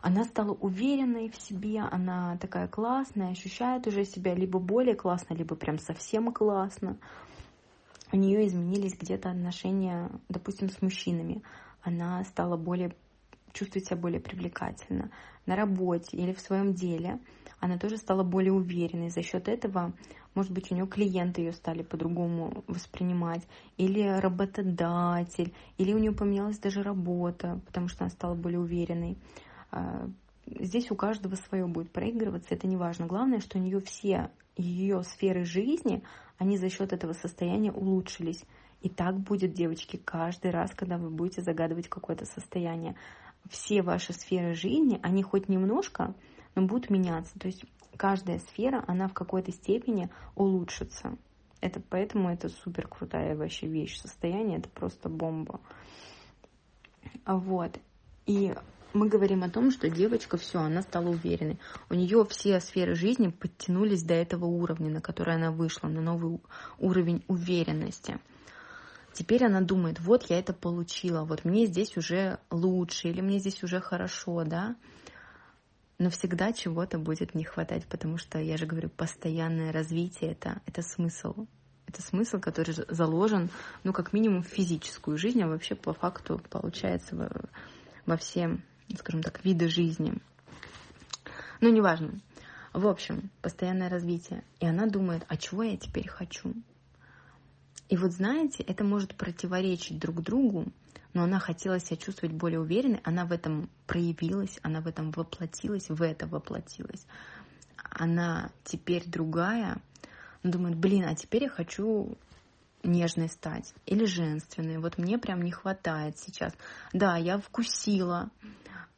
Она стала уверенной в себе, она такая классная, ощущает уже себя либо более классно, либо прям совсем классно у нее изменились где-то отношения, допустим, с мужчинами. Она стала более чувствовать себя более привлекательно на работе или в своем деле. Она тоже стала более уверенной. За счет этого, может быть, у нее клиенты ее стали по-другому воспринимать, или работодатель, или у нее поменялась даже работа, потому что она стала более уверенной. А, здесь у каждого свое будет проигрываться, это не важно. Главное, что у нее все ее сферы жизни, они за счет этого состояния улучшились. И так будет, девочки, каждый раз, когда вы будете загадывать какое-то состояние. Все ваши сферы жизни, они хоть немножко, но будут меняться. То есть каждая сфера, она в какой-то степени улучшится. Это поэтому это супер крутая вообще вещь. Состояние это просто бомба. Вот. И мы говорим о том, что девочка, все, она стала уверенной. У нее все сферы жизни подтянулись до этого уровня, на который она вышла, на новый уровень уверенности. Теперь она думает, вот я это получила, вот мне здесь уже лучше, или мне здесь уже хорошо, да. Но всегда чего-то будет не хватать, потому что, я же говорю, постоянное развитие это, это смысл. Это смысл, который заложен, ну, как минимум, в физическую жизнь, а вообще по факту получается во, во все скажем так, виды жизни. Ну, неважно. В общем, постоянное развитие. И она думает, а чего я теперь хочу? И вот знаете, это может противоречить друг другу, но она хотела себя чувствовать более уверенной, она в этом проявилась, она в этом воплотилась, в это воплотилась. Она теперь другая, думает, блин, а теперь я хочу нежной стать или женственной. Вот мне прям не хватает сейчас. Да, я вкусила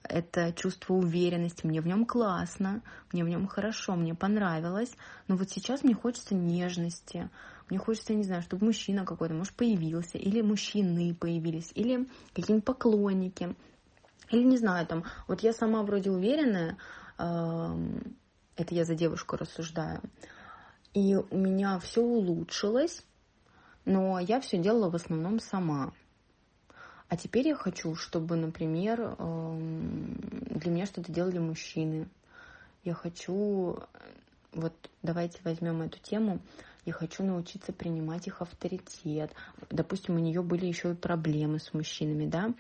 это чувство уверенности, мне в нем классно, мне в нем хорошо, мне понравилось, но вот сейчас мне хочется нежности, мне хочется, не знаю, чтобы мужчина какой-то, может, появился, или мужчины появились, или какие-нибудь поклонники, или не знаю, там, вот я сама вроде уверенная, это я за девушку рассуждаю, и у меня все улучшилось, но я все делала в основном сама. А теперь я хочу, чтобы, например, эм, для меня что-то делали мужчины. Я хочу, вот давайте возьмем эту тему, я хочу научиться принимать их авторитет. Допустим, у нее были еще и проблемы с мужчинами, да,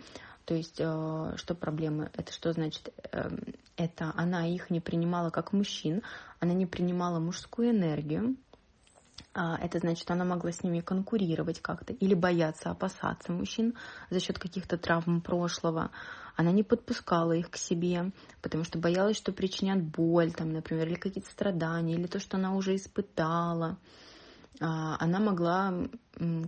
то есть, э, что проблемы? Это что значит? Эм, это она их не принимала как мужчин, она не принимала мужскую энергию, это значит, она могла с ними конкурировать как-то или бояться, опасаться мужчин за счет каких-то травм прошлого. Она не подпускала их к себе, потому что боялась, что причинят боль, там, например, или какие-то страдания, или то, что она уже испытала. А, она могла,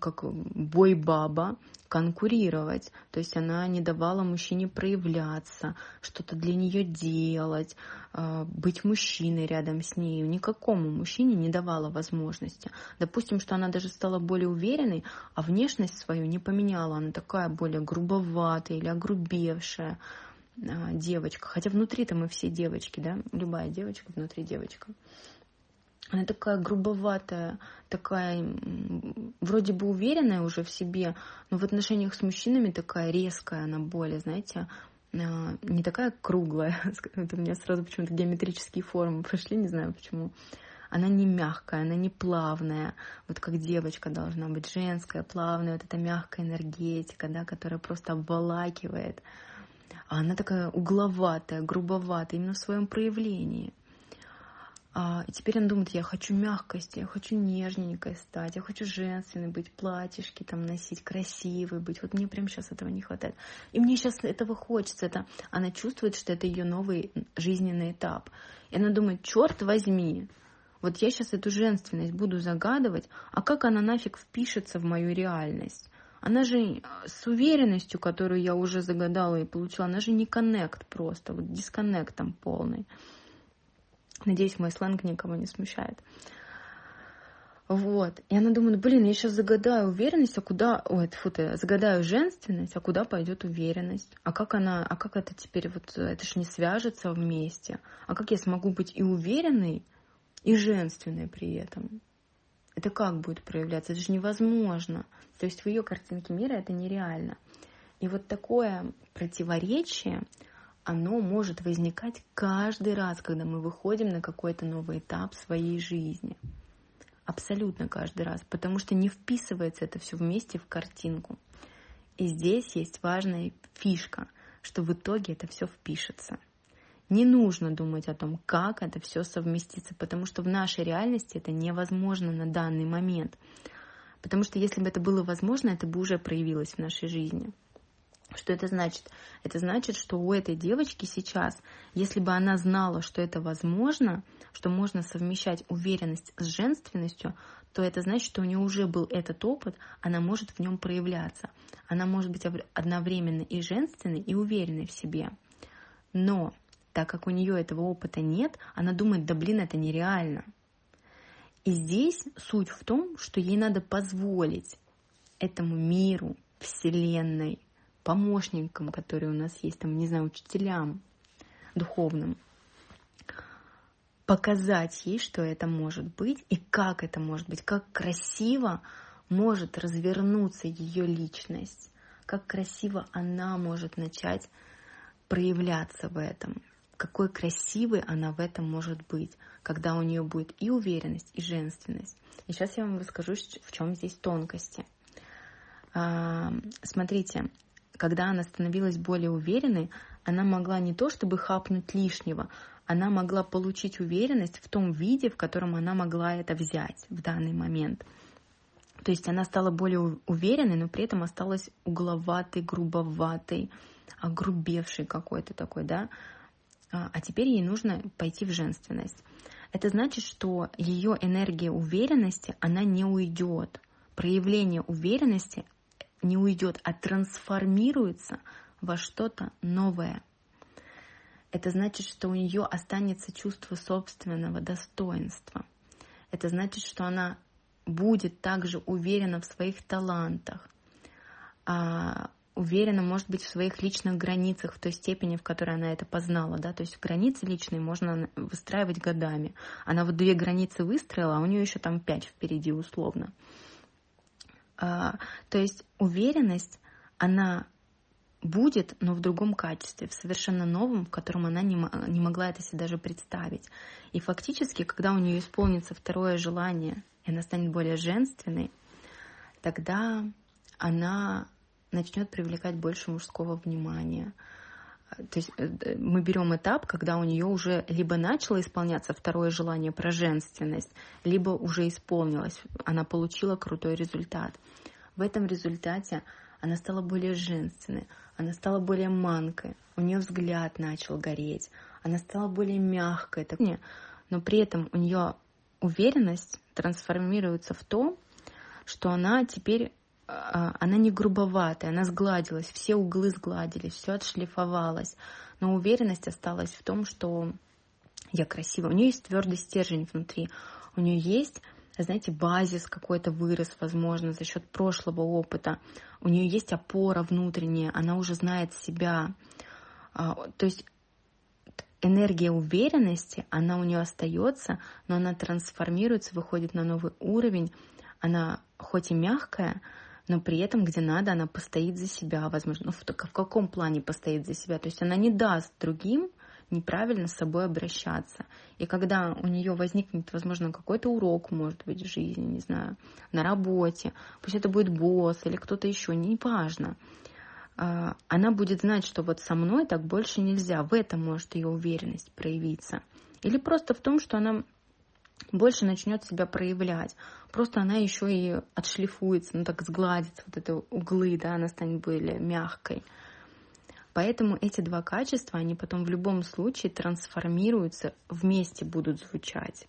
как бой-баба, конкурировать. То есть она не давала мужчине проявляться, что-то для нее делать, а, быть мужчиной рядом с ней. Никакому мужчине не давала возможности. Допустим, что она даже стала более уверенной, а внешность свою не поменяла. Она такая более грубоватая или огрубевшая а, девочка. Хотя внутри-то мы все девочки, да? Любая девочка внутри девочка. Она такая грубоватая, такая вроде бы уверенная уже в себе, но в отношениях с мужчинами такая резкая она более, знаете, не такая круглая, это у меня сразу почему-то геометрические формы пошли, не знаю почему. Она не мягкая, она не плавная, вот как девочка должна быть женская, плавная, вот эта мягкая энергетика, да, которая просто обволакивает. А она такая угловатая, грубоватая, именно в своем проявлении. А, и теперь он думает, я хочу мягкости, я хочу нежненькой стать, я хочу женственной быть, платьишки там носить, красивой быть. Вот мне прямо сейчас этого не хватает. И мне сейчас этого хочется. Это, она чувствует, что это ее новый жизненный этап. И она думает, черт возьми, вот я сейчас эту женственность буду загадывать, а как она нафиг впишется в мою реальность? Она же с уверенностью, которую я уже загадала и получила, она же не коннект просто, вот дисконнект там полный. Надеюсь, мой сленг никого не смущает. Вот. И она думает, блин, я сейчас загадаю уверенность, а куда... Ой, фу ты, загадаю женственность, а куда пойдет уверенность? А как она... А как это теперь... Вот это же не свяжется вместе. А как я смогу быть и уверенной, и женственной при этом? Это как будет проявляться? Это же невозможно. То есть в ее картинке мира это нереально. И вот такое противоречие, оно может возникать каждый раз, когда мы выходим на какой-то новый этап своей жизни. Абсолютно каждый раз, потому что не вписывается это все вместе в картинку. И здесь есть важная фишка, что в итоге это все впишется. Не нужно думать о том, как это все совместится, потому что в нашей реальности это невозможно на данный момент. Потому что если бы это было возможно, это бы уже проявилось в нашей жизни. Что это значит? Это значит, что у этой девочки сейчас, если бы она знала, что это возможно, что можно совмещать уверенность с женственностью, то это значит, что у нее уже был этот опыт, она может в нем проявляться. Она может быть одновременно и женственной, и уверенной в себе. Но так как у нее этого опыта нет, она думает, да блин, это нереально. И здесь суть в том, что ей надо позволить этому миру, Вселенной, помощникам, которые у нас есть, там, не знаю, учителям духовным, показать ей, что это может быть и как это может быть, как красиво может развернуться ее личность, как красиво она может начать проявляться в этом, какой красивой она в этом может быть, когда у нее будет и уверенность, и женственность. И сейчас я вам расскажу, в чем здесь тонкости. А, смотрите, когда она становилась более уверенной, она могла не то чтобы хапнуть лишнего, она могла получить уверенность в том виде, в котором она могла это взять в данный момент. То есть она стала более уверенной, но при этом осталась угловатой, грубоватой, огрубевшей какой-то такой, да. А, а теперь ей нужно пойти в женственность. Это значит, что ее энергия уверенности, она не уйдет. Проявление уверенности не уйдет, а трансформируется во что-то новое. Это значит, что у нее останется чувство собственного достоинства. Это значит, что она будет также уверена в своих талантах, а, уверена, может быть, в своих личных границах в той степени, в которой она это познала. Да? То есть границы личные можно выстраивать годами. Она вот две границы выстроила, а у нее еще там пять впереди условно. А, то есть уверенность, она будет, но в другом качестве, в совершенно новом, в котором она не, не могла это себе даже представить. И фактически, когда у нее исполнится второе желание, и она станет более женственной, тогда она начнет привлекать больше мужского внимания, то есть э, мы берем этап, когда у нее уже либо начало исполняться второе желание про женственность, либо уже исполнилось, она получила крутой результат. В этом результате она стала более женственной, она стала более манкой, у нее взгляд начал гореть, она стала более мягкой, но при этом у нее уверенность трансформируется в то, что она теперь она не грубоватая, она сгладилась, все углы сгладились, все отшлифовалось. Но уверенность осталась в том, что я красивая. У нее есть твердый стержень внутри. У нее есть, знаете, базис какой-то вырос, возможно, за счет прошлого опыта. У нее есть опора внутренняя, она уже знает себя. А, то есть энергия уверенности, она у нее остается, но она трансформируется, выходит на новый уровень. Она хоть и мягкая, но при этом, где надо, она постоит за себя, возможно, ну, в, в каком плане постоит за себя, то есть она не даст другим неправильно с собой обращаться. И когда у нее возникнет, возможно, какой-то урок, может быть, в жизни, не знаю, на работе, пусть это будет босс или кто-то еще, неважно, а, она будет знать, что вот со мной так больше нельзя. В этом может ее уверенность проявиться. Или просто в том, что она больше начнет себя проявлять. Просто она еще и отшлифуется, ну так сгладится вот это углы, да, она станет более мягкой. Поэтому эти два качества, они потом в любом случае трансформируются, вместе будут звучать.